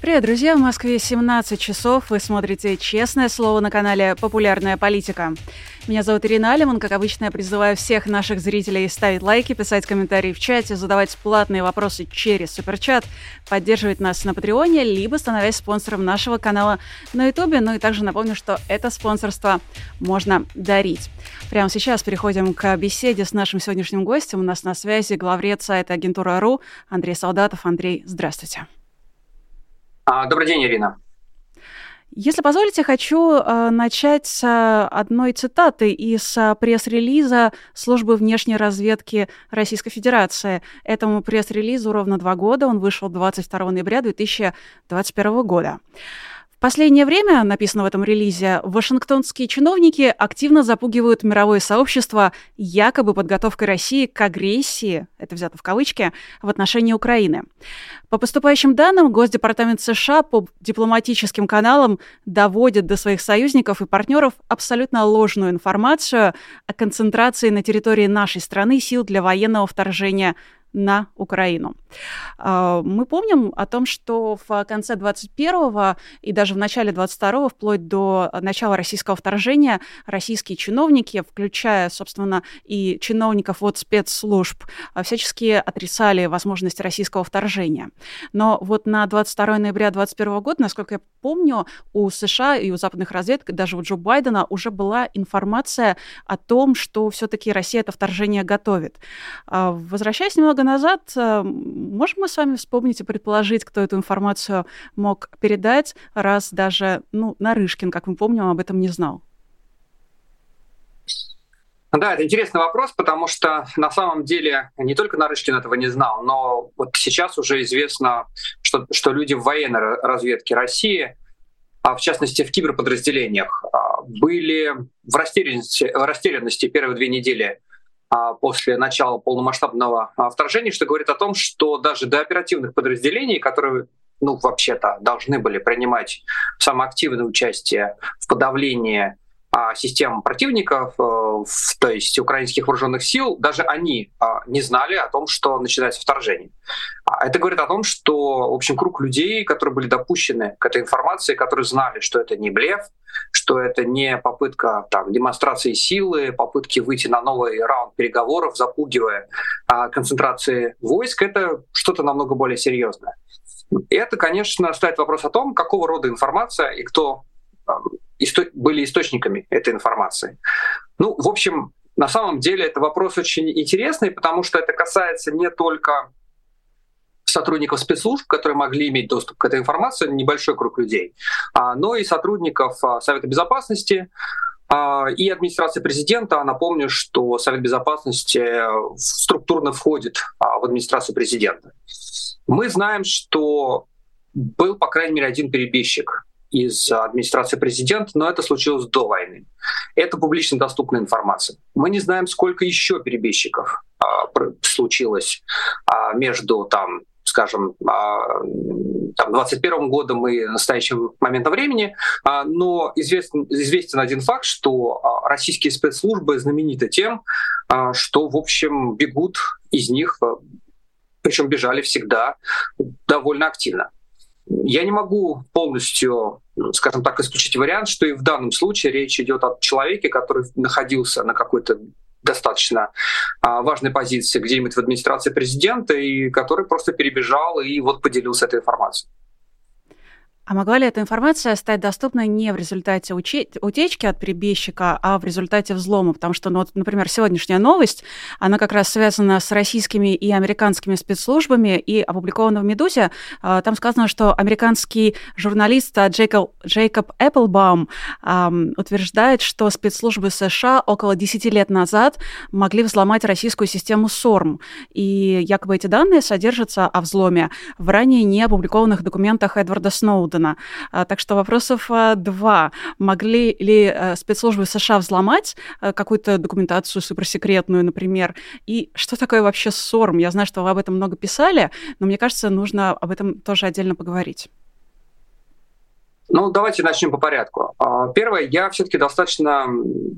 Привет, друзья! В Москве 17 часов. Вы смотрите «Честное слово» на канале «Популярная политика». Меня зовут Ирина Алиман. Как обычно, я призываю всех наших зрителей ставить лайки, писать комментарии в чате, задавать платные вопросы через Суперчат, поддерживать нас на Патреоне, либо становясь спонсором нашего канала на Ютубе. Ну и также напомню, что это спонсорство можно дарить. Прямо сейчас переходим к беседе с нашим сегодняшним гостем. У нас на связи главред сайта агентура.ру Андрей Солдатов. Андрей, здравствуйте. А, добрый день, Ирина. Если позволите, хочу э, начать с одной цитаты из э, пресс-релиза Службы внешней разведки Российской Федерации. Этому пресс-релизу ровно два года, он вышел 22 ноября 2021 года последнее время, написано в этом релизе, вашингтонские чиновники активно запугивают мировое сообщество якобы подготовкой России к агрессии, это взято в кавычки, в отношении Украины. По поступающим данным, Госдепартамент США по дипломатическим каналам доводит до своих союзников и партнеров абсолютно ложную информацию о концентрации на территории нашей страны сил для военного вторжения на Украину. А, мы помним о том, что в конце 21-го и даже в начале 22-го, вплоть до начала российского вторжения, российские чиновники, включая, собственно, и чиновников от спецслужб, а, всячески отрицали возможность российского вторжения. Но вот на 22 ноября 2021 года, насколько я помню, у США и у западных разведок, даже у Джо Байдена, уже была информация о том, что все-таки Россия это вторжение готовит. А, возвращаясь немного немного назад. Э, можем мы с вами вспомнить и предположить, кто эту информацию мог передать, раз даже ну, Нарышкин, как мы помним, об этом не знал? Да, это интересный вопрос, потому что на самом деле не только Нарышкин этого не знал, но вот сейчас уже известно, что, что люди в военной разведке России, а в частности в киберподразделениях, а, были в растерянности, в растерянности первые две недели после начала полномасштабного а, вторжения, что говорит о том, что даже до оперативных подразделений, которые ну, вообще-то должны были принимать самое активное участие в подавлении а, систем противников, э, то есть украинских вооруженных сил, даже они а, не знали о том, что начинается вторжение. А, это говорит о том, что, в общем, круг людей, которые были допущены к этой информации, которые знали, что это не блеф, что это не попытка там, демонстрации силы, попытки выйти на новый раунд переговоров, запугивая концентрации войск, это что-то намного более серьезное. И это, конечно, ставит вопрос о том, какого рода информация и кто исто- были источниками этой информации. Ну, в общем, на самом деле это вопрос очень интересный, потому что это касается не только сотрудников спецслужб, которые могли иметь доступ к этой информации, небольшой круг людей, а, но и сотрудников а, Совета Безопасности а, и администрации президента. Напомню, что Совет Безопасности структурно входит в администрацию президента. Мы знаем, что был, по крайней мере, один перебежчик из администрации президента, но это случилось до войны. Это публично доступная информация. Мы не знаем, сколько еще перебежчиков а, случилось а, между там, скажем, а, там, 21 годом и настоящим моментом времени, а, но известен, известен один факт, что а, российские спецслужбы знамениты тем, что, в общем, бегут из них, причем бежали всегда довольно активно. Я не могу полностью, скажем так, исключить вариант, что и в данном случае речь идет о человеке, который находился на какой-то достаточно а, важной позиции где-нибудь в администрации президента и который просто перебежал и вот поделился этой информацией. А могла ли эта информация стать доступной не в результате утечки от перебежчика, а в результате взлома? Потому что, ну, вот, например, сегодняшняя новость, она как раз связана с российскими и американскими спецслужбами и опубликована в «Медузе». А, там сказано, что американский журналист Джейкоб, Джейкоб Эпплбаум эм, утверждает, что спецслужбы США около 10 лет назад могли взломать российскую систему СОРМ. И якобы эти данные содержатся о взломе в ранее не опубликованных документах Эдварда Сноудена создана. А, так что вопросов а, два. Могли ли а, спецслужбы США взломать какую-то документацию суперсекретную, например? И что такое вообще СОРМ? Я знаю, что вы об этом много писали, но мне кажется, нужно об этом тоже отдельно поговорить. Ну, давайте начнем по порядку. А, первое, я все-таки достаточно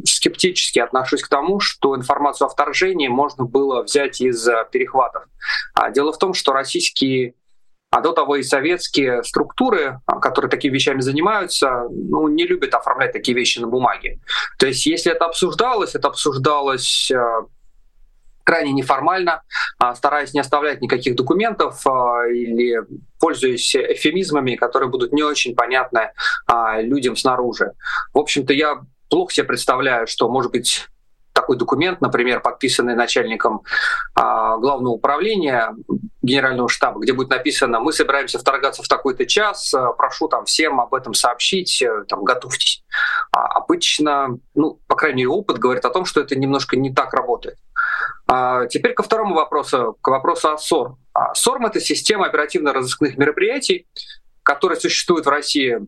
скептически отношусь к тому, что информацию о вторжении можно было взять из э, перехватов. Дело в том, что российские а до того и советские структуры, а, которые такими вещами занимаются, ну, не любят оформлять такие вещи на бумаге. То есть если это обсуждалось, это обсуждалось э, крайне неформально, а, стараясь не оставлять никаких документов а, или пользуясь эфемизмами, которые будут не очень понятны людям снаружи. В общем-то, я плохо себе представляю, что, может быть, такой документ, например, подписанный начальником главного управления генерального штаба, где будет написано, мы собираемся вторгаться в такой-то час, прошу там всем об этом сообщить, э, там, готовьтесь. А обычно, ну, по крайней мере, опыт говорит о том, что это немножко не так работает. А теперь ко второму вопросу, к вопросу о СОРМ. А СОРМ — это система оперативно-розыскных мероприятий, которая существует в России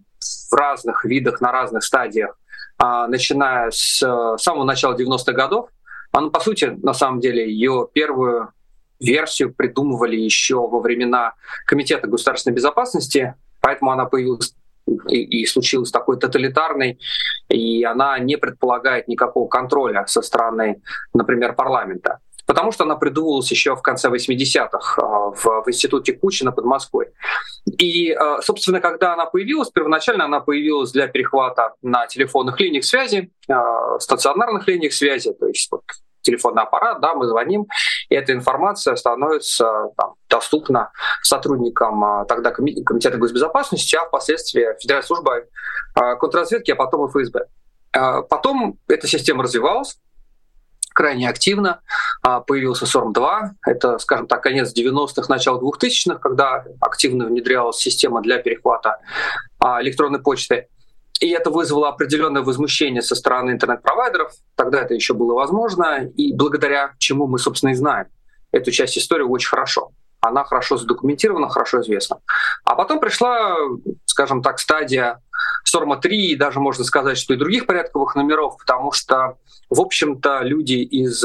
в разных видах, на разных стадиях, а, начиная с самого начала 90-х годов. Она, по сути, на самом деле, ее первую версию придумывали еще во времена Комитета государственной безопасности, поэтому она появилась и, и случилась такой тоталитарной, и она не предполагает никакого контроля со стороны, например, парламента. Потому что она придумывалась еще в конце 80-х а, в, в институте Кучина под Москвой. И, а, собственно, когда она появилась, первоначально она появилась для перехвата на телефонных линиях связи, а, стационарных линиях связи, то есть вот телефонный аппарат, да, мы звоним, и эта информация становится там, доступна сотрудникам тогда Комитета госбезопасности, а впоследствии Федеральной службы контрразведки, а потом и ФСБ. Потом эта система развивалась, крайне активно. Появился СОРМ-2, это, скажем так, конец 90-х, начало 2000-х, когда активно внедрялась система для перехвата электронной почты. И это вызвало определенное возмущение со стороны интернет-провайдеров. Тогда это еще было возможно, и благодаря чему мы, собственно, и знаем эту часть истории очень хорошо. Она хорошо задокументирована, хорошо известна. А потом пришла, скажем так, стадия Сорма 3, и даже можно сказать, что и других порядковых номеров, потому что, в общем-то, люди из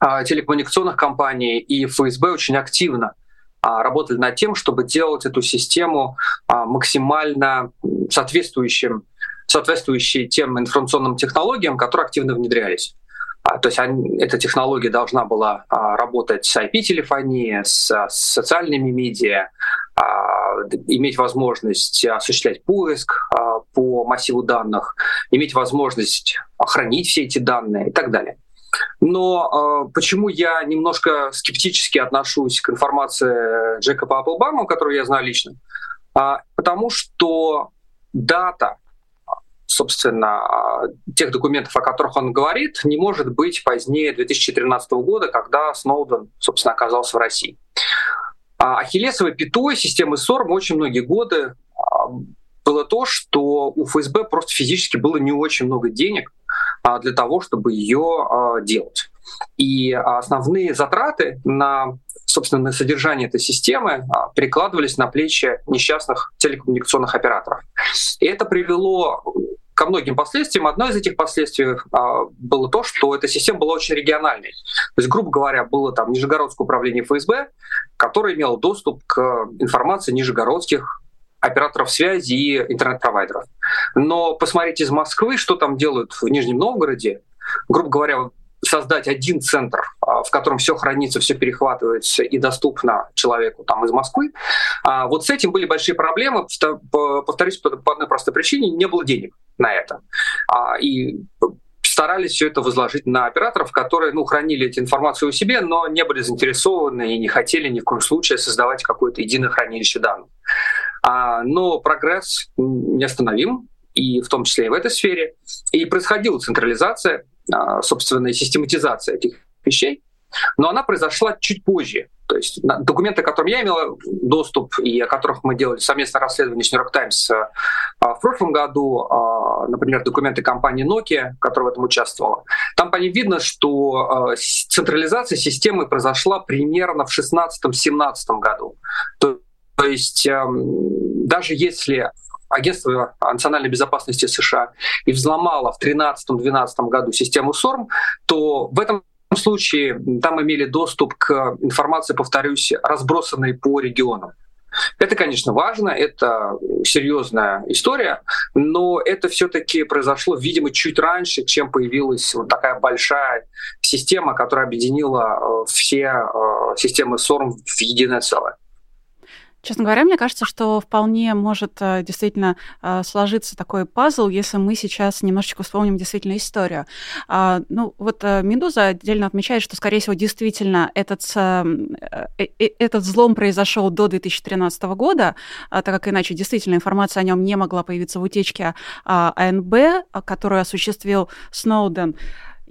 а, телекоммуникационных компаний и ФСБ очень активно а, работали над тем, чтобы делать эту систему а, максимально соответствующим, соответствующей тем информационным технологиям, которые активно внедрялись. А, то есть они, эта технология должна была работать с IP-телефонией, с, с социальными медиа, иметь возможность осуществлять поиск по массиву данных, иметь возможность хранить все эти данные и так далее. Но э, почему я немножко скептически отношусь к информации Джекоба Апплбаума, которую я знаю лично? А, потому что дата, собственно, тех документов, о которых он говорит, не может быть позднее 2013 года, когда Сноуден, собственно, оказался в России. А Ахиллесовой пятой системы СОРМ очень многие годы а, было то, что у ФСБ просто физически было не очень много денег а, для того, чтобы ее делать. И основные затраты на собственно, на содержание этой системы а, перекладывались на плечи несчастных телекоммуникационных операторов. И это привело ко многим последствиям. Одно из этих последствий было то, что эта система была очень региональной. То есть, грубо говоря, было там Нижегородское управление ФСБ, которое имело доступ к информации нижегородских операторов связи и интернет-провайдеров. Но посмотрите из Москвы, что там делают в Нижнем Новгороде. Грубо говоря, создать один центр, а, в котором все хранится, все перехватывается и доступно человеку там из Москвы. А, вот с этим были большие проблемы. Повторюсь, по одной простой причине не было денег на это. А, и старались все это возложить на операторов, которые ну, хранили эту информацию у себя, но не были заинтересованы и не хотели ни в коем случае создавать какое-то единое хранилище данных. Но прогресс неостановим, и в том числе и в этой сфере. И происходила централизация, а, собственно, систематизация этих вещей, но она произошла чуть позже. То есть документы, к которым я имел доступ и о которых мы делали совместное расследование с New York Times а, в прошлом году, например, документы компании Nokia, которая в этом участвовала, там по ним видно, что централизация системы произошла примерно в 2016-2017 году. То то есть эм, даже если агентство национальной безопасности США и взломало в 2013-2012 году систему СОРМ, то в этом случае там имели доступ к информации, повторюсь, разбросанной по регионам. Это, конечно, важно, это серьезная история, но это все-таки произошло, видимо, чуть раньше, чем появилась вот такая большая система, которая объединила все системы СОРМ в единое целое. Честно говоря, мне кажется, что вполне может э, действительно э, сложиться такой пазл, если мы сейчас немножечко вспомним действительно историю. А, ну, вот э, «Медуза» отдельно отмечает, что, скорее всего, действительно этот, этот взлом произошел до 2013 года, а, так как иначе действительно информация о нем не могла появиться в утечке а, АНБ, которую осуществил Сноуден.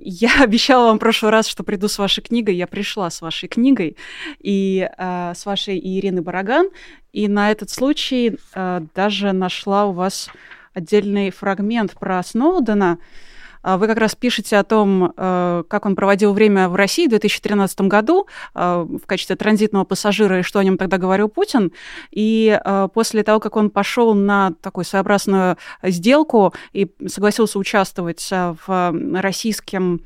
Я обещала вам в прошлый раз, что приду с вашей книгой. Я пришла с вашей книгой и э, с вашей Ирины Бараган. И на этот случай э, даже нашла у вас отдельный фрагмент про Сноудена. Вы как раз пишете о том, э, как он проводил время в России в 2013 году э, в качестве транзитного пассажира и что о нем тогда говорил Путин. И э, после того, как он пошел на такую своеобразную сделку и согласился участвовать в российском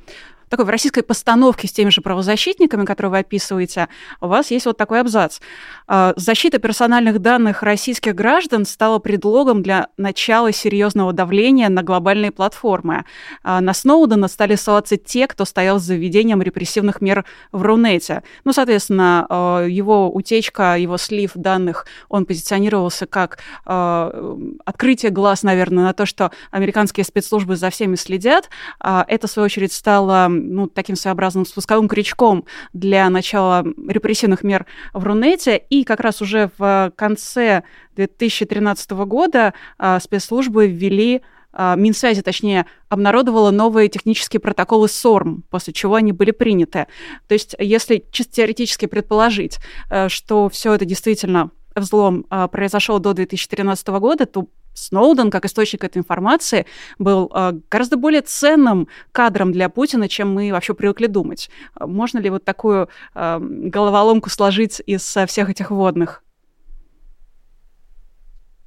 такой в российской постановке с теми же правозащитниками, которые вы описываете, у вас есть вот такой абзац. А, Защита персональных данных российских граждан стала предлогом для начала серьезного давления на глобальные платформы. А, на Сноудена стали ссылаться те, кто стоял за введением репрессивных мер в Рунете. Ну, соответственно, а, его утечка, его слив данных, он позиционировался как открытие глаз, наверное, на то, что американские спецслужбы за всеми следят. Это, в свою очередь, стало ну, таким своеобразным спусковым крючком для начала репрессивных мер в Рунете. И как раз уже в конце 2013 года а, спецслужбы ввели а, Минсвязи, точнее, обнародовала новые технические протоколы СОРМ, после чего они были приняты. То есть, если чисто теоретически предположить, э, что все это действительно взлом а, произошел до 2013 года, то Сноуден, как источник этой информации, был э, гораздо более ценным кадром для Путина, чем мы вообще привыкли думать. Можно ли вот такую э, головоломку сложить из всех этих водных?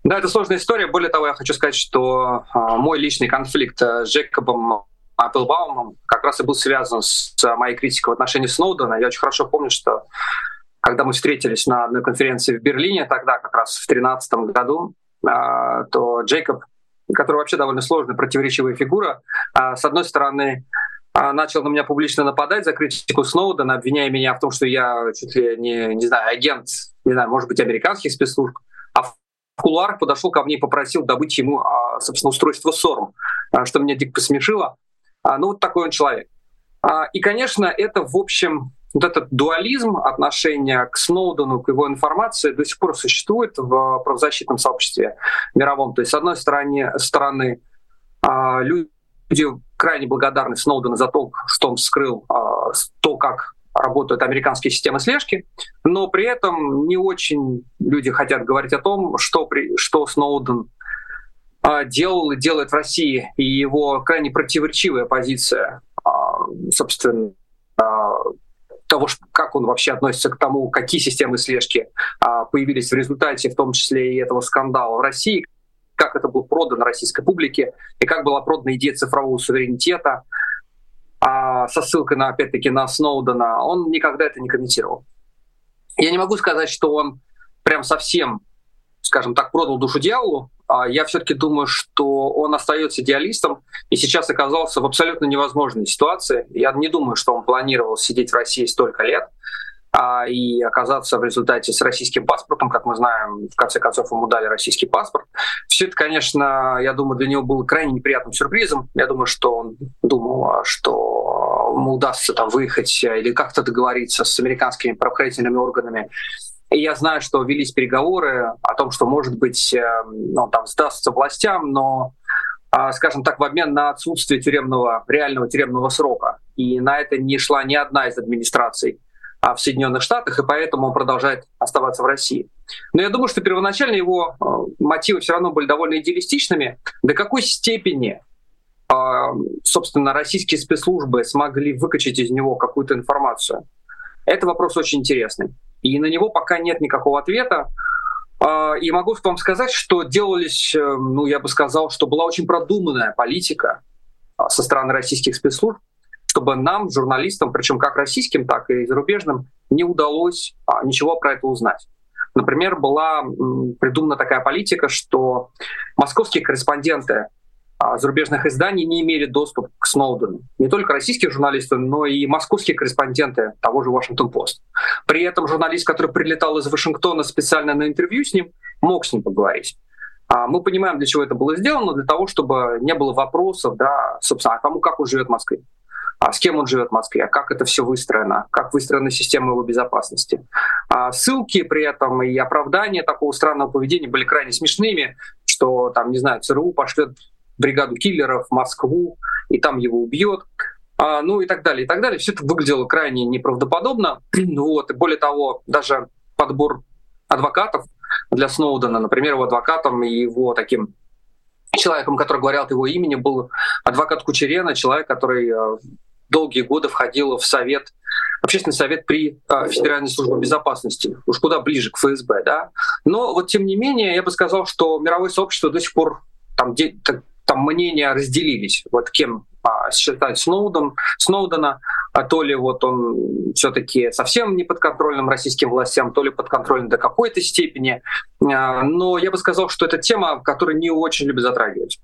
Да, это сложная история. Более того, я хочу сказать, что э, мой личный конфликт с Джекобом Апплбаумом как раз и был связан с моей критикой в отношении Сноудена. Я очень хорошо помню, что когда мы встретились на одной конференции в Берлине, тогда как раз в 2013 году, то Джейкоб, который вообще довольно сложная, противоречивая фигура, а, с одной стороны, а, начал на меня публично нападать за критику Сноудена, обвиняя меня в том, что я чуть ли не, не знаю, агент, не знаю, может быть, американских спецслужб, а в кулуарах подошел ко мне и попросил добыть ему, собственно, устройство СОРМ, что меня дико посмешило. Ну, вот такой он человек. И, конечно, это, в общем, вот этот дуализм отношения к Сноудену, к его информации до сих пор существует в правозащитном сообществе мировом. То есть, с одной стороны, стороны а, люди крайне благодарны Сноудену за то, что он вскрыл а, то, как работают американские системы слежки, но при этом не очень люди хотят говорить о том, что, при, что Сноуден а, делал и делает в России, и его крайне противоречивая позиция, собственно, того, как он вообще относится к тому, какие системы слежки а, появились в результате, в том числе и этого скандала в России, как это было продано российской публике, и как была продана идея цифрового суверенитета, а, со ссылкой на, опять-таки, на Сноудена, он никогда это не комментировал. Я не могу сказать, что он прям совсем, скажем так, продал душу дьяволу, а я все-таки думаю, что он остается идеалистом и сейчас оказался в абсолютно невозможной ситуации. Я не думаю, что он планировал сидеть в России столько лет а, и оказаться в результате с российским паспортом, как мы знаем, в конце концов ему дали российский паспорт. Все это, конечно, я думаю, для него было крайне неприятным сюрпризом. Я думаю, что он думал, что ему удастся там выехать или как-то договориться с американскими правоохранительными органами и я знаю, что велись переговоры о том, что, может быть, э, ну, там сдастся властям, но а, скажем так, в обмен на отсутствие тюремного, реального тюремного срока. И на это не шла ни одна из администраций а, в Соединенных Штатах, и поэтому он продолжает оставаться в России. Но я думаю, что первоначально его э, мотивы все равно были довольно идеалистичными. До какой степени, а, собственно, российские спецслужбы смогли выкачать из него какую-то информацию? Это вопрос очень интересный. И на него пока нет никакого ответа. А, и могу вам сказать, что делались, э, ну, я бы сказал, что была очень продуманная политика а, со стороны российских спецслужб, чтобы нам, журналистам, причем как российским, так и зарубежным, не удалось а, ничего про это узнать. Например, была придумана такая политика, что московские корреспонденты зарубежных изданий не имели доступ к Сноудену. Не только российские журналисты, но и московские корреспонденты того же Вашингтон-Пост. При этом журналист, который прилетал из Вашингтона специально на интервью с ним, мог с ним поговорить. А, мы понимаем, для чего это было сделано, для того, чтобы не было вопросов, да, собственно, а кому как он живет в Москве а с кем он живет в Москве, а как это все выстроено, как выстроена система его безопасности. А ссылки при этом и оправдания такого странного поведения были крайне смешными, что там, не знаю, ЦРУ пошлет бригаду киллеров в Москву, и там его убьет. А, ну и так далее, и так далее. Все это выглядело крайне неправдоподобно. вот. И более того, даже подбор адвокатов для Сноудена, например, его адвокатом и его таким человеком, который говорил от его имени, был адвокат Кучерена, человек, который э, долгие годы входил в совет, общественный совет при э, Федеральной службе безопасности, уж куда ближе к ФСБ, да. Но вот тем не менее, я бы сказал, что мировое сообщество до сих пор там, там мнения разделились, вот кем а, считать Сноуден, Сноудена, а то ли вот он все-таки совсем не подконтрольным российским властям, то ли подконтрольным до какой-то степени. А, но я бы сказал, что это тема, которую не очень любят затрагивать.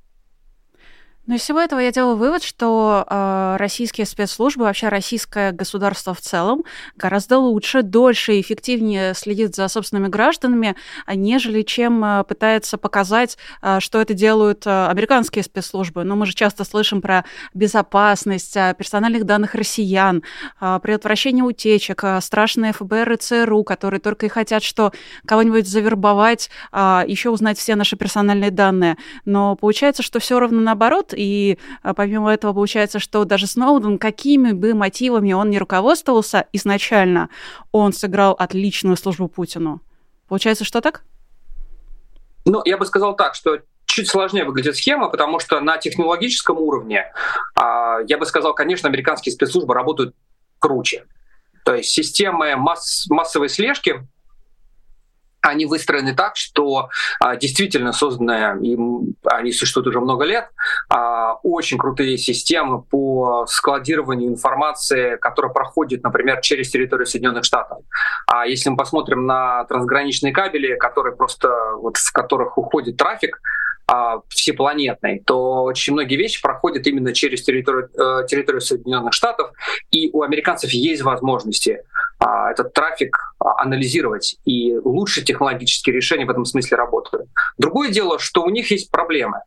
Но из всего этого я делаю вывод, что э, российские спецслужбы, вообще российское государство в целом, гораздо лучше, дольше и эффективнее следит за собственными гражданами, нежели чем э, пытается показать, э, что это делают э, американские спецслужбы. Но мы же часто слышим про безопасность э, персональных данных россиян, э, предотвращение утечек, э, страшные ФБР и ЦРУ, которые только и хотят, что кого-нибудь завербовать, э, еще узнать все наши персональные данные. Но получается, что все ровно наоборот и а, помимо этого получается, что даже Сноуден, какими бы мотивами он не руководствовался изначально, он сыграл отличную службу Путину. Получается, что так? Ну, я бы сказал так, что чуть сложнее выглядит схема, потому что на технологическом уровне, а, я бы сказал, конечно, американские спецслужбы работают круче. То есть системы масс, массовой слежки они выстроены так, что а, действительно созданные, им, они существуют уже много лет, а, очень крутые системы по складированию информации, которая проходит, например, через территорию Соединенных Штатов. А если мы посмотрим на трансграничные кабели, которые просто, вот, в которых уходит трафик, всепланетной, то очень многие вещи проходят именно через территорию, э, территорию Соединенных Штатов, и у американцев есть возможности а, этот трафик а, анализировать, и лучше технологические решения в этом смысле работают. Другое дело, что у них есть проблемы.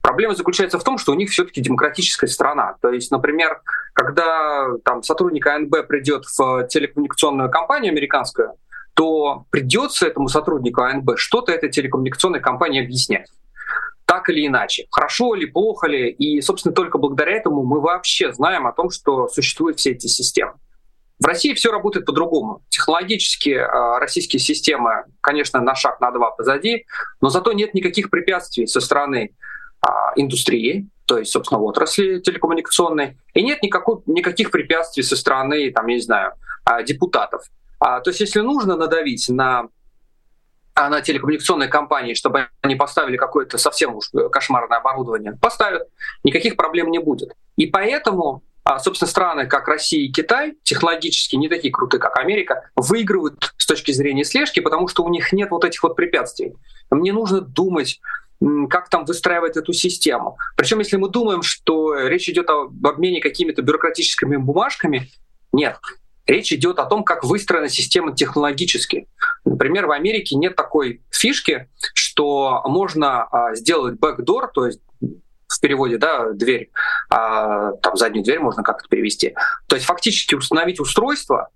Проблема заключается в том, что у них все-таки демократическая страна. То есть, например, когда там, сотрудник АНБ придет в телекоммуникационную компанию американскую, то придется этому сотруднику АНБ что-то этой телекоммуникационной компании объяснять так или иначе, хорошо ли, плохо ли. И, собственно, только благодаря этому мы вообще знаем о том, что существуют все эти системы. В России все работает по-другому. Технологически э, российские системы, конечно, на шаг, на два позади, но зато нет никаких препятствий со стороны э, индустрии, то есть, собственно, отрасли телекоммуникационной, и нет никакой, никаких препятствий со стороны, там, я не знаю, э, депутатов. А, то есть, если нужно надавить на на телекоммуникационные компании, чтобы они поставили какое-то совсем уж кошмарное оборудование, поставят, никаких проблем не будет. И поэтому а, собственно, страны, как Россия и Китай, технологически не такие крутые, как Америка, выигрывают с точки зрения слежки, потому что у них нет вот этих вот препятствий. Мне нужно думать, как там выстраивать эту систему. Причем, если мы думаем, что речь идет об обмене какими-то бюрократическими бумажками, нет. Речь идет о том, как выстроена система технологически. Например, в Америке нет такой фишки, что можно а, сделать backdoor, то есть в переводе, да, дверь, а, там заднюю дверь можно как-то перевести. То есть фактически установить устройство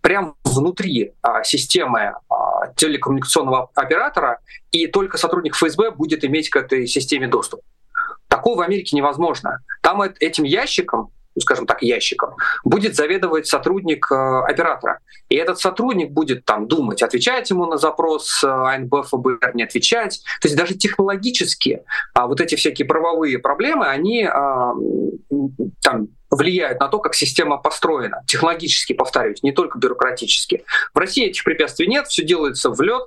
прямо внутри а, системы а, телекоммуникационного оператора, и только сотрудник ФСБ будет иметь к этой системе доступ. Такого в Америке невозможно. Там этим ящиком ну, скажем так, ящиком, будет заведовать сотрудник э, оператора. И этот сотрудник будет там думать, отвечать ему на запрос э, АНБ, ФБР, не отвечать. То есть даже технологически а, вот эти всякие правовые проблемы, они а, там влияют на то, как система построена. Технологически, повторюсь, не только бюрократически. В России этих препятствий нет, все делается в лед.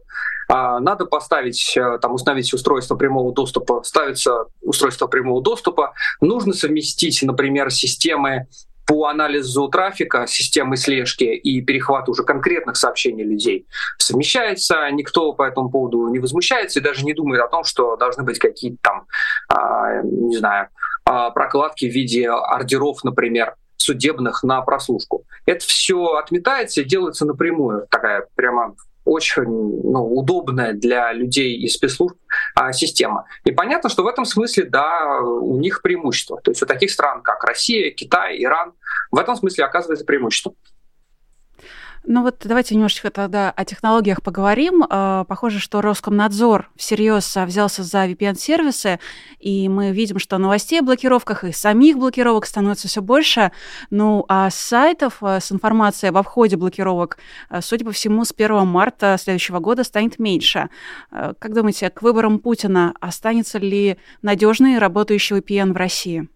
А, надо поставить, э, там, установить устройство прямого доступа, ставится устройство прямого доступа. Нужно совместить, например, системы по анализу трафика, системы слежки и перехвату уже конкретных сообщений людей совмещается. Никто по этому поводу не возмущается и даже не думает о том, что должны быть какие-то там, а, не знаю, а, прокладки в виде ордеров, например, судебных на прослушку. Это все отметается и делается напрямую. Такая прямо очень ну, удобная для людей и спецслужб а, система. И понятно, что в этом смысле, да, у них преимущество. То есть у таких стран, как Россия, Китай, Иран, в этом смысле оказывается преимущество. Ну вот давайте немножечко тогда о технологиях поговорим. А, похоже, что Роскомнадзор всерьез взялся за VPN-сервисы, и мы видим, что новостей о блокировках и самих блокировок становится все больше. Ну а сайтов а, с информацией об обходе блокировок, а, судя по всему, с 1 марта следующего года станет меньше. Как думаете, к выборам Путина останется ли надежный работающий VPN в России?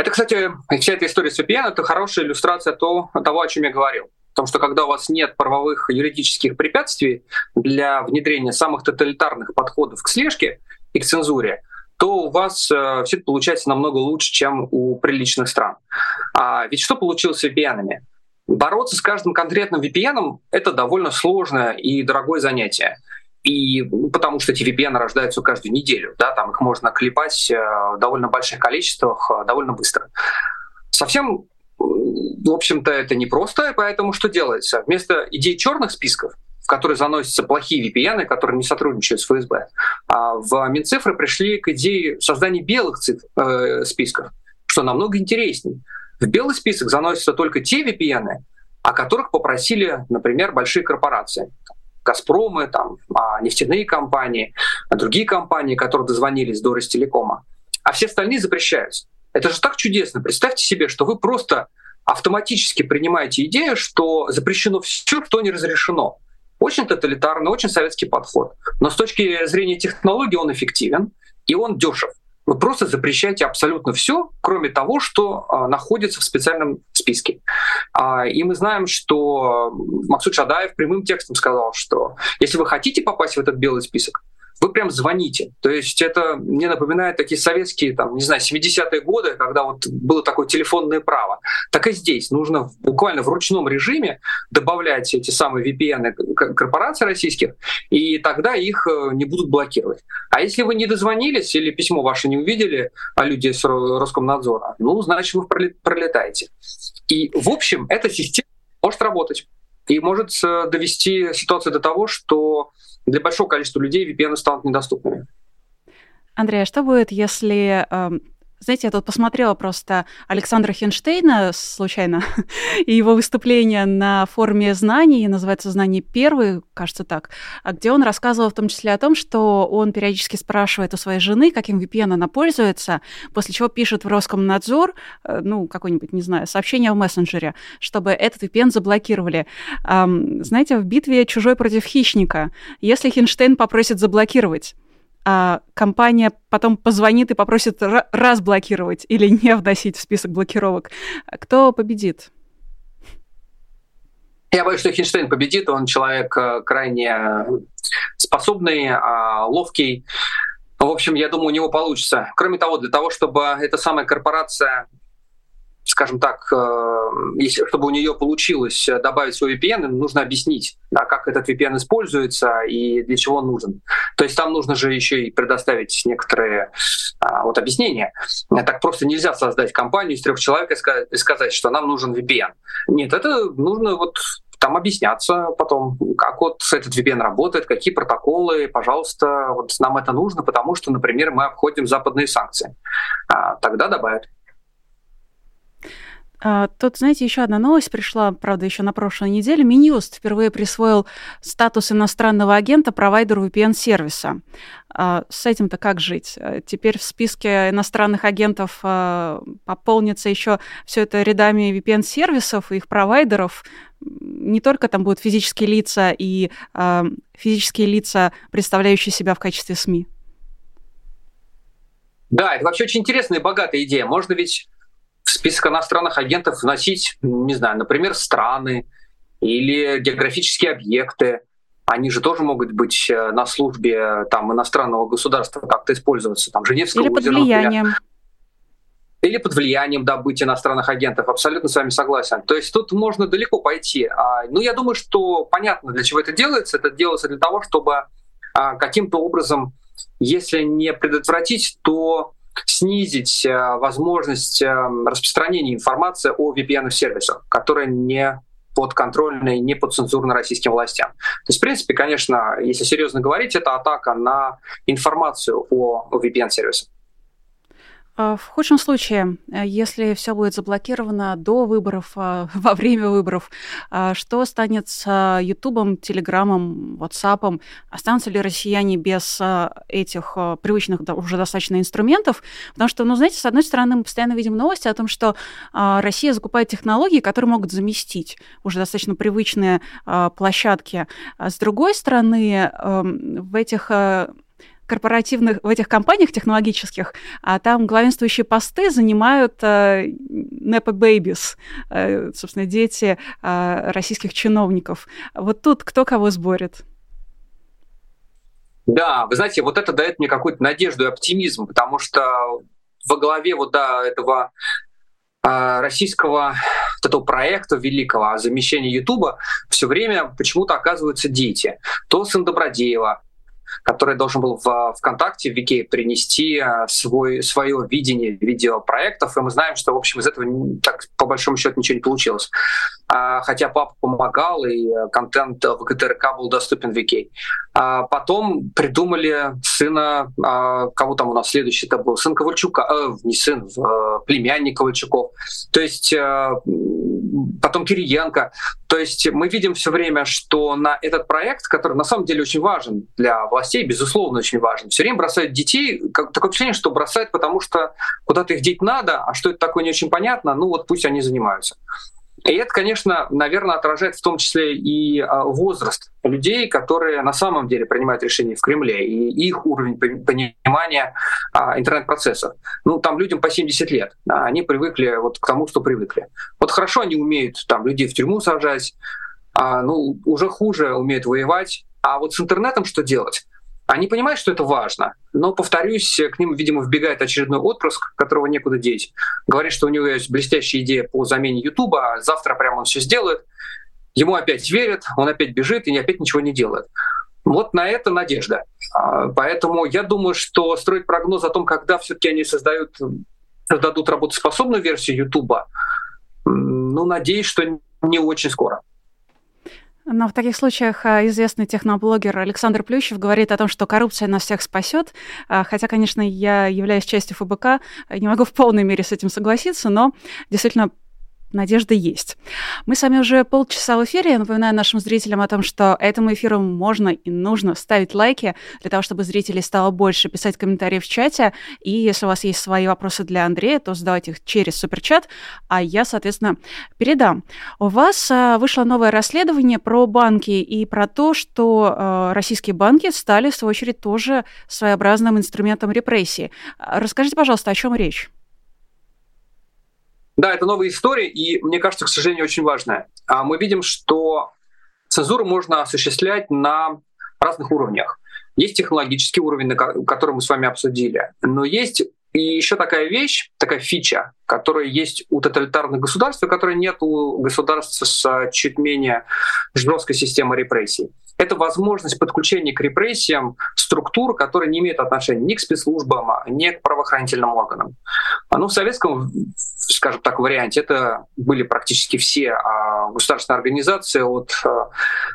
Это, кстати, вся эта история с VPN — это хорошая иллюстрация того, о чем я говорил. Потому что когда у вас нет правовых юридических препятствий для внедрения самых тоталитарных подходов к слежке и к цензуре, то у вас э, все это получается намного лучше, чем у приличных стран. А ведь что получилось с VPN? -ами? Бороться с каждым конкретным VPN — это довольно сложное и дорогое занятие. И ну, потому что эти VPN рождаются каждую неделю, да, там их можно клепать э, в довольно больших количествах э, довольно быстро. Совсем, в общем-то, это непросто, поэтому что делается? Вместо идей черных списков, в которые заносятся плохие VPN, которые не сотрудничают с ФСБ, а в Минцифры пришли к идее создания белых цифр, э, списков, что намного интереснее. В белый список заносятся только те VPN, о которых попросили, например, большие корпорации. Газпромы, там, а, нефтяные компании, а другие компании, которые дозвонились до Ростелекома. А все остальные запрещаются. Это же так чудесно. Представьте себе, что вы просто автоматически принимаете идею, что запрещено все, что не разрешено. Очень тоталитарный, очень советский подход. Но с точки зрения технологии он эффективен и он дешев. Вы просто запрещаете абсолютно все, кроме того, что а, находится в специальном списке. А, и мы знаем, что Максут Шадаев прямым текстом сказал, что если вы хотите попасть в этот белый список, вы прям звоните. То есть это мне напоминает такие советские, там, не знаю, 70-е годы, когда вот было такое телефонное право. Так и здесь нужно буквально в ручном режиме добавлять эти самые VPN корпораций российских, и тогда их э, не будут блокировать. А если вы не дозвонились или письмо ваше не увидели, а люди с Роскомнадзора, ну, значит, вы пролетаете. И, в общем, эта система может работать и может э, довести ситуацию до того, что для большого количества людей VPN станут недоступными. Андрей, а что будет, если эм, знаете, я тут посмотрела просто Александра Хинштейна случайно и его выступление на форуме знаний, называется «Знание первый», кажется так, а где он рассказывал в том числе о том, что он периодически спрашивает у своей жены, каким VPN она пользуется, после чего пишет в Роскомнадзор, э, ну, какое-нибудь, не знаю, сообщение в мессенджере, чтобы этот VPN заблокировали. Знаете, в битве «Чужой против хищника», если Хинштейн попросит заблокировать, а компания потом позвонит и попросит разблокировать или не вносить в список блокировок, кто победит? Я боюсь, что Хинштейн победит. Он человек э, крайне способный, а, ловкий. В общем, я думаю, у него получится. Кроме того, для того, чтобы эта самая корпорация скажем так, э, если, чтобы у нее получилось добавить свой VPN, нужно объяснить, да, как этот VPN используется и для чего он нужен. То есть там нужно же еще и предоставить некоторые а, вот объяснения. Так просто нельзя создать компанию из трех человек и сказать, что нам нужен VPN. Нет, это нужно вот там объясняться потом, как вот этот VPN работает, какие протоколы, пожалуйста, вот нам это нужно, потому что, например, мы обходим западные санкции. А, тогда добавят. А, тут, знаете, еще одна новость пришла, правда, еще на прошлой неделе. Минюст впервые присвоил статус иностранного агента провайдеру VPN-сервиса. А, с этим-то как жить? А, теперь в списке иностранных агентов пополнится еще все это рядами VPN-сервисов и их провайдеров. Не только там будут физические лица и физические лица, представляющие себя в качестве СМИ. Да, это вообще очень интересная и богатая идея. Можно ведь в список иностранных агентов вносить, не знаю, например, страны или географические объекты. Они же тоже могут быть э, на службе там, иностранного государства, как-то использоваться. Там, Женевское или под влиянием. или под влиянием добыть иностранных агентов. Абсолютно с вами согласен. То есть тут можно далеко пойти. А, ну, я думаю, что понятно, для чего это делается. Это делается для того, чтобы а, каким-то образом, если не предотвратить, то снизить а, возможность распространения информации о VPN-сервисах, которые не подконтрольны, не подцензурны российским властям. То есть, в принципе, конечно, если серьезно говорить, это атака на информацию о VPN-сервисах. А, в худшем случае, э, если все будет заблокировано до выборов, а, во время выборов, а, что станет с Ютубом, Телеграмом, Ватсапом? Останутся ли россияне без этих привычных уже достаточно инструментов? Потому что, ну, знаете, с одной стороны, мы постоянно видим новости о том, что Россия закупает технологии, которые могут заместить уже достаточно привычные площадки. С другой стороны, эм, в этих корпоративных, в этих компаниях технологических, а там главенствующие посты занимают э, Nepo э, собственно, дети э, российских чиновников. Вот тут кто кого сборит? Да, вы знаете, вот это дает мне какую-то надежду и оптимизм, потому что во главе вот да, этого э, российского вот этого проекта великого о замещении Ютуба все время почему-то оказываются дети. То сын Добродеева, который должен был в ВКонтакте, в Вике принести э, свой, свое видение видеопроектов, и мы знаем, что, в общем, из этого так, по большому счету ничего не получилось. А, хотя папа помогал, и контент в ГТРК был доступен в Вике. А потом придумали сына, а, кого там у нас следующий это был, сын Ковальчука, э, не сын, э, племянник Ковальчуков. То есть э, потом Кириенко. То есть мы видим все время, что на этот проект, который на самом деле очень важен для властей, безусловно, очень важен, все время бросают детей. Как, такое впечатление, что бросают, потому что куда-то их деть надо, а что это такое не очень понятно, ну вот пусть они занимаются. И это, конечно, наверное, отражает в том числе и а, возраст людей, которые на самом деле принимают решения в Кремле, и их уровень понимания а, интернет-процессов. Ну, там людям по 70 лет, они привыкли вот к тому, что привыкли. Вот хорошо они умеют там людей в тюрьму сажать, а, ну, уже хуже умеют воевать. А вот с интернетом что делать? Они понимают, что это важно, но, повторюсь, к ним, видимо, вбегает очередной отпрыск, которого некуда деть. Говорит, что у него есть блестящая идея по замене Ютуба, а завтра прямо он все сделает. Ему опять верят, он опять бежит и опять ничего не делает. Вот на это надежда. А, поэтому я думаю, что строить прогноз о том, когда все-таки они создают, создадут работоспособную версию Ютуба, ну, надеюсь, что не очень скоро. Но в таких случаях а, известный техноблогер Александр Плющев говорит о том, что коррупция нас всех спасет. А, хотя, конечно, я являюсь частью ФБК, не могу в полной мере с этим согласиться, но действительно надежда есть. Мы с вами уже полчаса в эфире. Я напоминаю нашим зрителям о том, что этому эфиру можно и нужно ставить лайки для того, чтобы зрителей стало больше, писать комментарии в чате. И если у вас есть свои вопросы для Андрея, то задавайте их через суперчат, а я, соответственно, передам. У вас а, вышло новое расследование про банки и про то, что а, российские банки стали, в свою очередь, тоже своеобразным инструментом репрессии. Расскажите, пожалуйста, о чем речь? Да, это новая история, и мне кажется, к сожалению, очень важная. А Мы видим, что цензуру можно осуществлять на разных уровнях. Есть технологический уровень, который мы с вами обсудили, но есть и еще такая вещь, такая фича, которая есть у тоталитарных государств, и которой нет у государств с чуть менее жесткой системой репрессий. Это возможность подключения к репрессиям структур, которые не имеют отношения ни к спецслужбам, ни к правоохранительным органам. Ну, в советском, скажем так, варианте это были практически все а, государственные организации от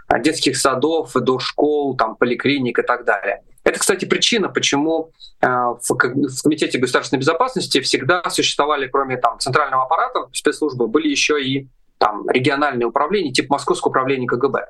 а, детских садов до школ, там, поликлиник и так далее. Это, кстати, причина, почему в Комитете государственной безопасности всегда существовали, кроме там, центрального аппарата спецслужбы, были еще и там, региональные управления, типа Московского управления КГБ.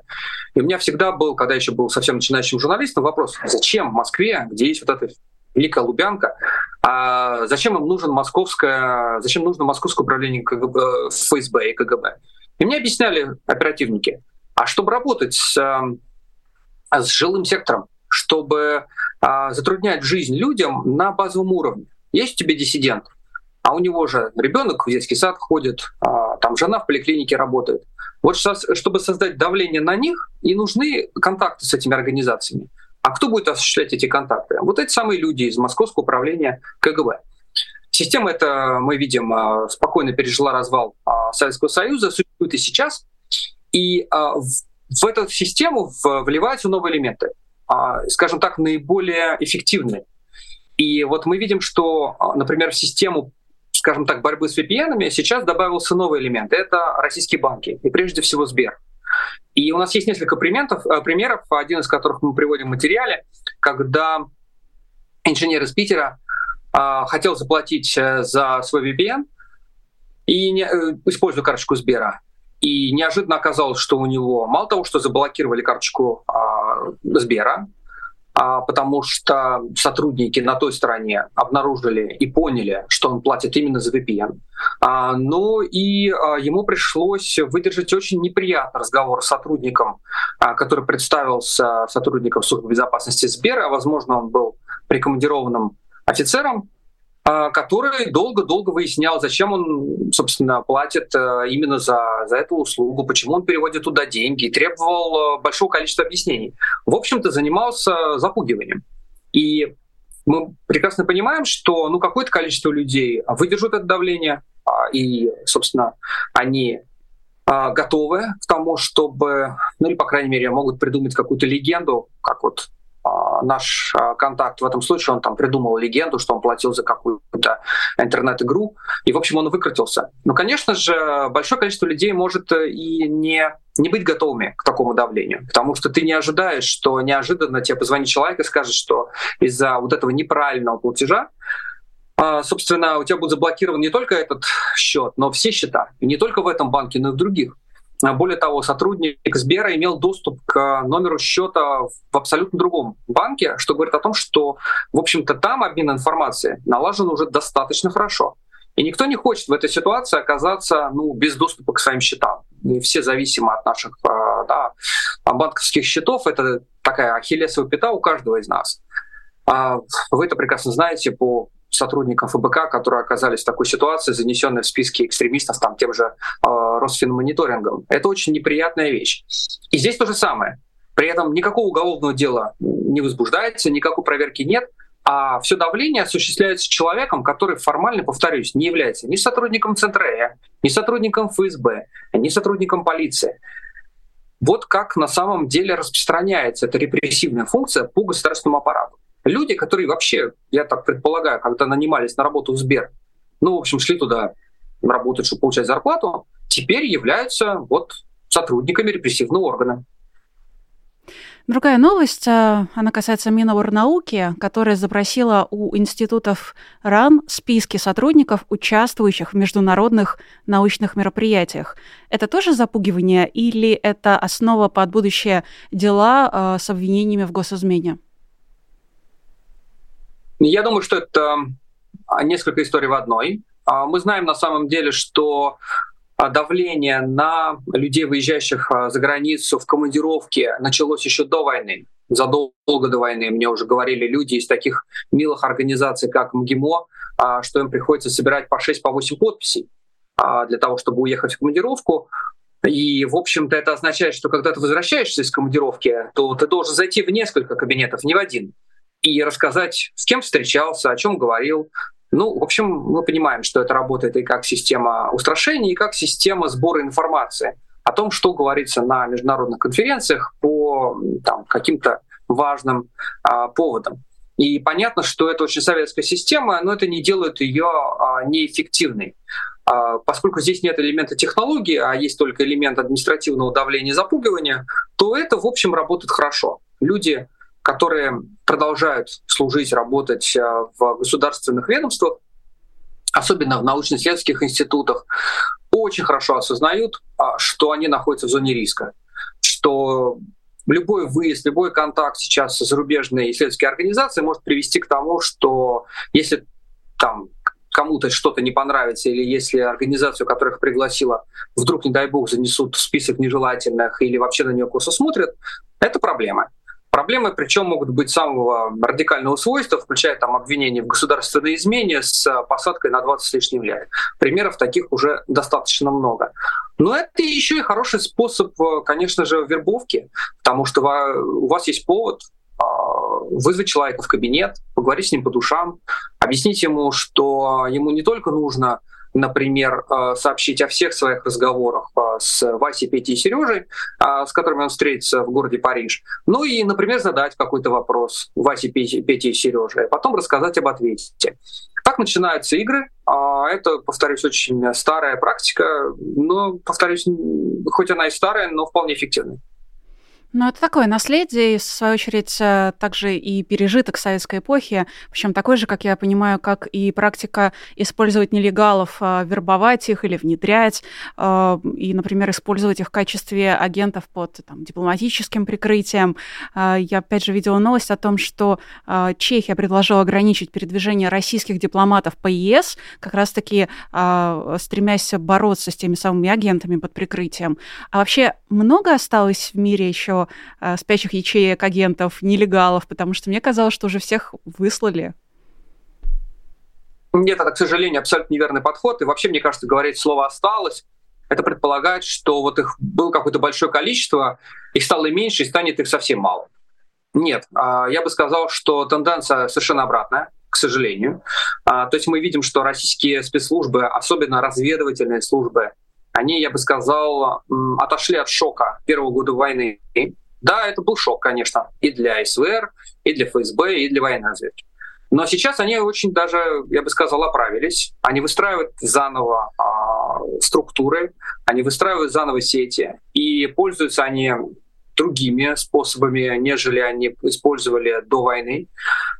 И у меня всегда был, когда еще был совсем начинающим журналистом, вопрос, зачем в Москве, где есть вот эта Великая Лубянка, а зачем им нужен московское, зачем нужно Московское управление КГБ, ФСБ и КГБ? И мне объясняли оперативники, а чтобы работать с, э, с жилым сектором, чтобы а, затруднять жизнь людям на базовом уровне. Есть у тебя диссидент, а у него же ребенок в детский сад ходит, а, там жена в поликлинике работает. Вот чтобы создать давление на них, и нужны контакты с этими организациями. А кто будет осуществлять эти контакты? Вот эти самые люди из Московского управления КГБ. Система эта, мы видим, спокойно пережила развал Советского Союза, существует и сейчас. И в эту систему вливаются новые элементы, скажем так, наиболее эффективные. И вот мы видим, что, например, в систему скажем так, борьбы с VPN сейчас добавился новый элемент. Это российские банки, и прежде всего Сбер. И у нас есть несколько примеров, э, примеров, один из которых мы приводим в материале, когда инженер из Питера э, хотел заплатить э, за свой VPN, и не, э, используя карточку Сбера. И неожиданно оказалось, что у него мало того, что заблокировали карточку э, Сбера, потому что сотрудники на той стороне обнаружили и поняли, что он платит именно за VPN. А, ну и а, ему пришлось выдержать очень неприятный разговор с сотрудником, который представился сотрудником службы безопасности Сбера, возможно, он был прикомандированным офицером, а, который долго-долго выяснял, зачем он, собственно, платит э, именно за, за эту услугу, почему он переводит туда деньги, и требовал э, большого количества объяснений. В общем-то, занимался запугиванием. И мы прекрасно понимаем, что ну, какое-то количество людей выдержат это давление, а, и, собственно, они а, готовы к тому, чтобы, ну или, по крайней мере, могут придумать какую-то легенду, как вот а, наш а, контакт в этом случае, он там придумал легенду, что он платил за какую-то интернет-игру, и, в общем, он выкрутился. Но, конечно же, большое количество людей может э, и не, не быть готовыми к такому давлению, потому что ты не ожидаешь, что неожиданно тебе позвонит человек и скажет, что из-за вот этого неправильного платежа а, собственно, у тебя будет заблокирован не только этот счет, но все счета. И не только в этом банке, но и в других. А более того, сотрудник Сбера имел доступ к номеру счета в абсолютно другом банке, что говорит о том, что, в общем-то, там обмен информацией налажен уже достаточно хорошо. И никто не хочет в этой ситуации оказаться ну, без доступа к своим счетам. И все зависимы от наших а, да, банковских счетов. Это такая ахиллесовая пята у каждого из нас. А вы это прекрасно знаете по сотрудникам ФБК, которые оказались в такой ситуации, занесенные в списки экстремистов там тем же э, Росфинмониторингом. Это очень неприятная вещь. И здесь то же самое. При этом никакого уголовного дела не возбуждается, никакой проверки нет, а все давление осуществляется человеком, который формально, повторюсь, не является ни сотрудником Центра Э, ни сотрудником ФСБ, ни сотрудником полиции. Вот как на самом деле распространяется эта репрессивная функция по государственному аппарату. Люди, которые вообще, я так предполагаю, когда нанимались на работу в Сбер, ну, в общем, шли туда работать, чтобы получать зарплату, теперь являются вот сотрудниками репрессивного органа. Другая новость, а, она касается Миноборнауки, которая запросила у институтов РАН списки сотрудников, участвующих в международных научных мероприятиях. Это тоже запугивание или это основа под будущее дела а, с обвинениями в госизмене? Я думаю, что это а, несколько историй в одной. А, мы знаем на самом деле, что а, давление на людей, выезжающих за границу в командировке, началось еще до войны. Задолго до войны мне уже говорили люди из таких милых организаций, как МГИМО, что им приходится собирать по 6-8 по подписей для того, чтобы уехать в командировку. И, в общем-то, это означает, что когда ты возвращаешься из командировки, то ты должен зайти в несколько кабинетов, не в один и рассказать, с кем встречался, о чем говорил. Ну, в общем, мы понимаем, что это работает и как система устрашения, и как система сбора информации о том, что говорится на международных конференциях по там, каким-то важным а, поводам. И понятно, что это очень советская система, но это не делает ее а, неэффективной. А, поскольку здесь нет элемента технологии, а есть только элемент административного давления и запугивания, то это, в общем, работает хорошо. Люди которые продолжают служить, работать э, в государственных ведомствах, особенно в научно-исследовательских институтах, очень хорошо осознают, а, что они находятся в зоне риска, что любой выезд, любой контакт сейчас с зарубежной исследовательской организацией может привести к тому, что если там кому-то что-то не понравится, или если организацию, которая их пригласила, вдруг, не дай бог, занесут в список нежелательных или вообще на нее косо смотрят, это проблема. Проблемы, причем могут быть самого радикального свойства, включая там обвинения в государственной измене с посадкой на 20 с лишним лет. Примеров таких уже достаточно много. Но это еще и хороший способ, конечно же, вербовки, потому что у вас есть повод а, вызвать человека в кабинет, поговорить с ним по душам, объяснить ему, что ему не только нужно например, э, сообщить о всех своих разговорах э, с Васей, Петей и Сережей, э, с которыми он встретится в городе Париж. Ну и, например, задать какой-то вопрос Васе, Пете, и Сереже, а потом рассказать об ответе. Так начинаются игры. А это, повторюсь, очень старая практика, но, повторюсь, хоть она и старая, но вполне эффективная. Ну, это такое наследие, и, в свою очередь, э, также и пережиток советской эпохи, причем такой же, как я понимаю, как и практика использовать нелегалов, э, вербовать их или внедрять, э, и, например, использовать их в качестве агентов под там, дипломатическим прикрытием. Я, опять же, видела новость о том, что Чехия предложила ограничить передвижение российских дипломатов по ЕС, как раз-таки стремясь бороться с теми самыми агентами под прикрытием. А вообще много осталось в мире еще э, спящих ячеек, агентов, нелегалов, потому что мне казалось, что уже всех выслали. Нет, это, к сожалению, абсолютно неверный подход. И вообще, мне кажется, говорить слово «осталось» это предполагает, что вот их было какое-то большое количество, их стало меньше, и станет их совсем мало. Нет, а, я бы сказал, что тенденция совершенно обратная, к сожалению. А, то есть мы видим, что российские спецслужбы, особенно разведывательные службы, они, я бы сказал, отошли от шока первого года войны. Да, это был шок, конечно, и для СВР, и для ФСБ, и для военной разведки. Но сейчас они очень даже, я бы сказал, оправились. Они выстраивают заново э, структуры, они выстраивают заново сети, и пользуются они другими способами, нежели они использовали до войны.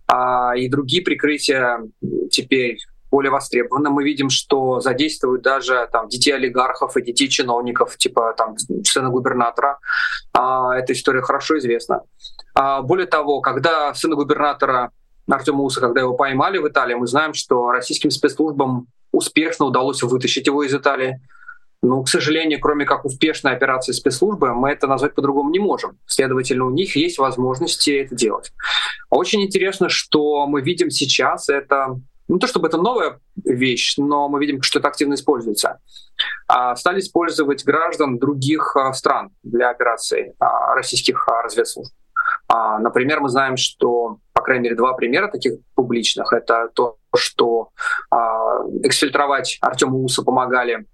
А, и другие прикрытия теперь более востребовано. Мы видим, что задействуют даже там, детей олигархов и детей чиновников, типа там, сына губернатора. А, эта история хорошо известна. А, более того, когда сына губернатора Артема Уса, когда его поймали в Италии, мы знаем, что российским спецслужбам успешно удалось вытащить его из Италии. Но, к сожалению, кроме как успешной операции спецслужбы, мы это назвать по-другому не можем. Следовательно, у них есть возможности это делать. Очень интересно, что мы видим сейчас, это не то чтобы это новая вещь, но мы видим, что это активно используется. А, стали использовать граждан других а, стран для операций а, российских разведслужб. Например, мы знаем, что, по крайней мере, два примера таких публичных. Это то, что эксфильтровать Артему Уса помогали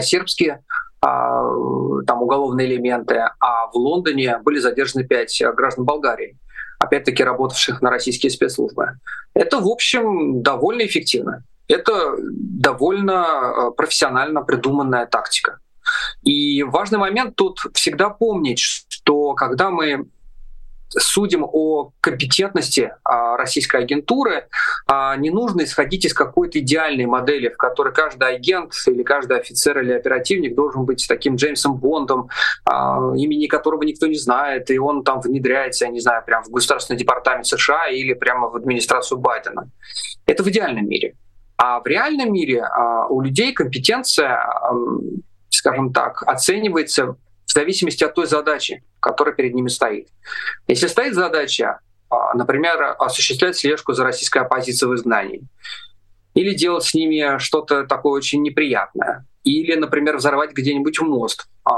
сербские там уголовные элементы, а в Лондоне были задержаны пять граждан Болгарии опять-таки работавших на российские спецслужбы. Это, в общем, довольно эффективно. Это довольно э, профессионально придуманная тактика. И важный момент тут всегда помнить, что когда мы судим о компетентности а, российской агентуры, а, не нужно исходить из какой-то идеальной модели, в которой каждый агент или каждый офицер или оперативник должен быть таким Джеймсом Бондом, а, имени которого никто не знает, и он там внедряется, я не знаю, прямо в Государственный департамент США или прямо в администрацию Байдена. Это в идеальном мире. А в реальном мире у людей компетенция, скажем так, оценивается в зависимости от той задачи, которая перед ними стоит. Если стоит задача, а, например, осуществлять слежку за российской оппозицией в изгнании, или делать с ними что-то такое очень неприятное, или, например, взорвать где-нибудь мост, а,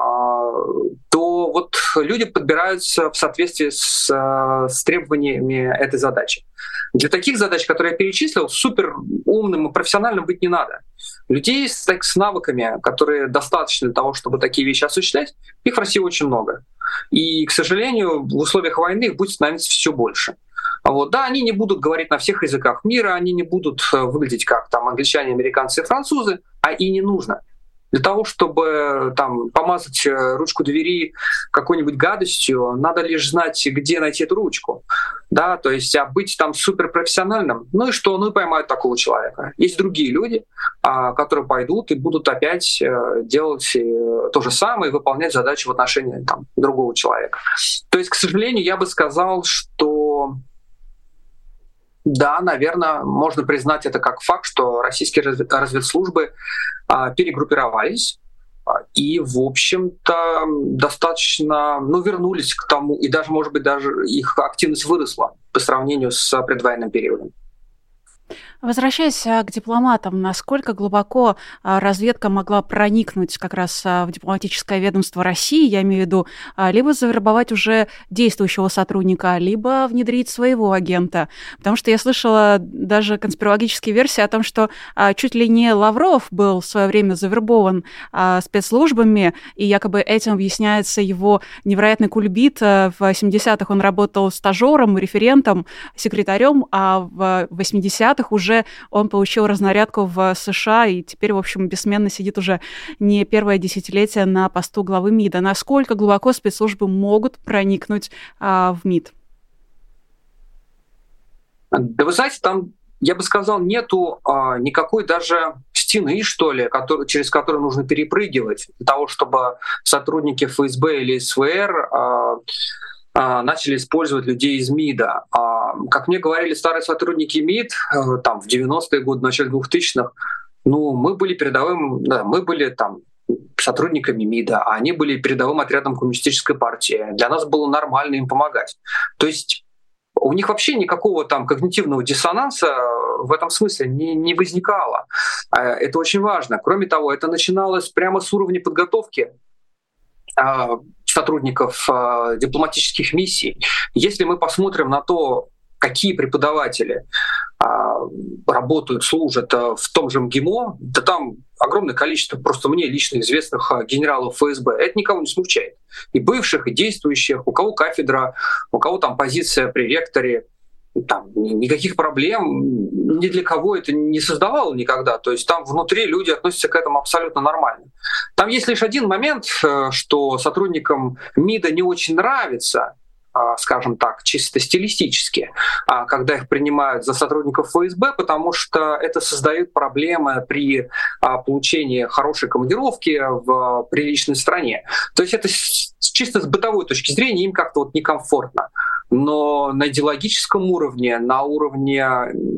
то вот люди подбираются в соответствии с, э, с требованиями этой задачи. Для таких задач, которые я перечислил, супер умным и профессиональным быть не надо. Людей с, так, с навыками, которые достаточны для того, чтобы такие вещи осуществлять, их в России очень много. И, к сожалению, в условиях войны их будет становиться все больше. Вот. Да, они не будут говорить на всех языках мира, они не будут э, выглядеть как там англичане, американцы и французы, а и не нужно. Для того, чтобы там помазать э, ручку двери какой-нибудь гадостью, надо лишь знать, где найти эту ручку. Да, то есть а быть там суперпрофессиональным, ну и что, ну и поймают такого человека. Есть другие люди, а, которые пойдут и будут опять э, делать э, то же самое и выполнять задачи в отношении там, другого человека. То есть, к сожалению, я бы сказал, что да, наверное, можно признать это как факт, что российские разведслужбы а, перегруппировались а, и, в общем-то, достаточно, ну, вернулись к тому, и даже, может быть, даже их активность выросла по сравнению с предвоенным периодом. Возвращаясь а, к дипломатам, насколько глубоко а, разведка могла проникнуть как раз а, в дипломатическое ведомство России, я имею в виду, либо завербовать уже действующего сотрудника, либо внедрить своего агента? Потому что я слышала даже конспирологические версии о том, что чуть ли не Лавров был в свое время завербован спецслужбами, и якобы этим объясняется его невероятный кульбит. В 70-х он работал стажером, референтом, секретарем, а в 80-х уже уже он получил разнарядку в США и теперь, в общем, бессменно сидит уже не первое десятилетие на посту главы МИДа. Насколько глубоко спецслужбы могут проникнуть а, в МИД? Да вы знаете, там, я бы сказал, нету а, никакой даже стены, что ли, который, через которую нужно перепрыгивать для того, чтобы сотрудники ФСБ или СВР а, а, начали использовать людей из МИДа. А, как мне говорили старые сотрудники МИД э, там, в 90-е годы, начале 2000-х, ну, мы были передовым, да, мы были там сотрудниками МИДа, а они были передовым отрядом коммунистической партии. Для нас было нормально им помогать. То есть у них вообще никакого там когнитивного диссонанса в этом смысле не, не возникало. А, это очень важно. Кроме того, это начиналось прямо с уровня подготовки сотрудников э, дипломатических миссий. Если мы посмотрим на то, какие преподаватели э, работают, служат э, в том же МГИМО, да там огромное количество просто мне лично известных э, генералов ФСБ. Это никого не смущает. И бывших, и действующих, у кого кафедра, у кого там позиция при ректоре, там никаких проблем ни для кого это не создавало никогда. То есть там внутри люди относятся к этому абсолютно нормально. Там есть лишь один момент, э, что сотрудникам МИДа не очень нравится, а, скажем так, чисто стилистически, а, когда их принимают за сотрудников ФСБ, потому что это создает проблемы при а, получении хорошей командировки в приличной стране. То есть это чисто с бытовой точки зрения им как-то вот некомфортно но на идеологическом уровне, на уровне,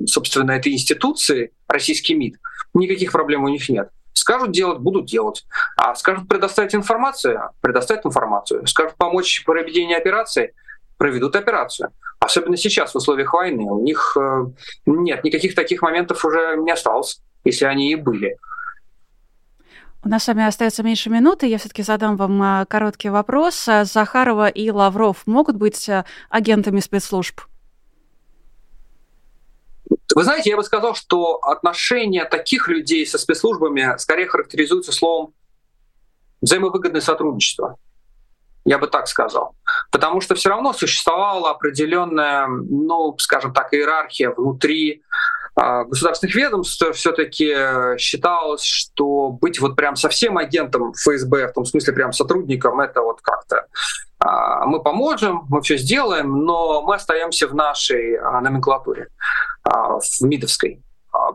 собственно, этой институции, российский МИД, никаких проблем у них нет. Скажут делать, будут делать. А скажут предоставить информацию, предоставить информацию. Скажут помочь в проведении операции, проведут операцию. Особенно сейчас, в условиях войны. У них э, нет, никаких таких моментов уже не осталось, если они и были. У нас с вами остается меньше минуты. Я все-таки задам вам а, короткий вопрос. А, Захарова и Лавров могут быть агентами спецслужб? Вы знаете, я бы сказал, что отношения таких людей со спецслужбами скорее характеризуются словом взаимовыгодное сотрудничество. Я бы так сказал. Потому что все равно существовала определенная, ну, скажем так, иерархия внутри а, государственных ведомств все-таки считалось, что быть вот прям совсем агентом ФСБ, в том смысле прям сотрудником, это вот как-то а, мы поможем, мы все сделаем, но мы остаемся в нашей а, номенклатуре, в МИДовской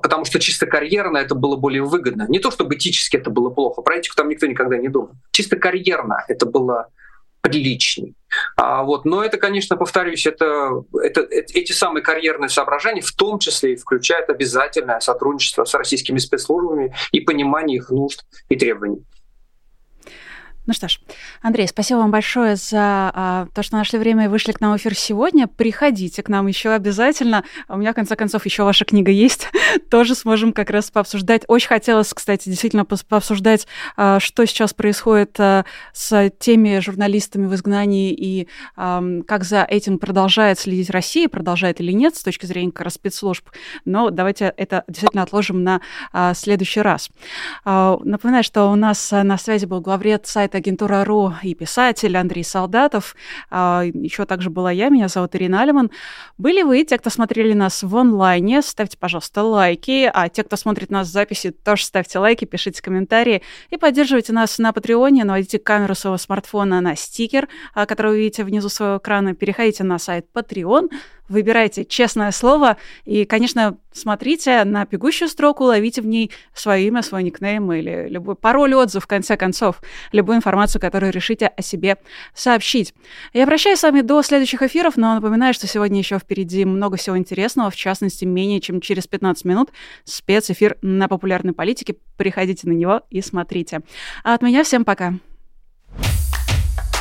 потому что чисто карьерно это было более выгодно. Не то, чтобы этически это было плохо, про этику там никто никогда не думал. Чисто карьерно это было приличней. А, вот, но это, конечно, повторюсь, это, это, эти самые карьерные соображения в том числе и включают обязательное сотрудничество с российскими спецслужбами и понимание их нужд и требований. Ну что ж, Андрей, спасибо вам большое за а, то, что нашли время и вышли к нам в эфир сегодня. Приходите к нам еще обязательно. У меня, в конце концов, еще ваша книга есть. Тоже сможем как раз пообсуждать. Очень хотелось, кстати, действительно пообсуждать, а, что сейчас происходит а, с теми журналистами в изгнании и а, как за этим продолжает следить Россия, продолжает или нет с точки зрения как раз спецслужб. Но давайте это действительно отложим на а, следующий раз. А, напоминаю, что у нас на связи был главред сайта агентура РУ и писатель Андрей Солдатов. А, Еще также была я, меня зовут Ирина Алиман. Были вы, те, кто смотрели нас в онлайне, ставьте, пожалуйста, лайки. А те, кто смотрит нас в записи, тоже ставьте лайки, пишите комментарии и поддерживайте нас на Патреоне. Наводите камеру своего смартфона на стикер, а, который вы видите внизу своего экрана. Переходите на сайт Patreon, выбирайте честное слово и, конечно, смотрите на бегущую строку, ловите в ней свое имя, свой никнейм или любой пароль, отзыв, в конце концов, любую информацию, которую решите о себе сообщить. Я прощаюсь с вами до следующих эфиров, но напоминаю, что сегодня еще впереди много всего интересного, в частности, менее чем через 15 минут спецэфир на популярной политике. Приходите на него и смотрите. А от меня всем пока.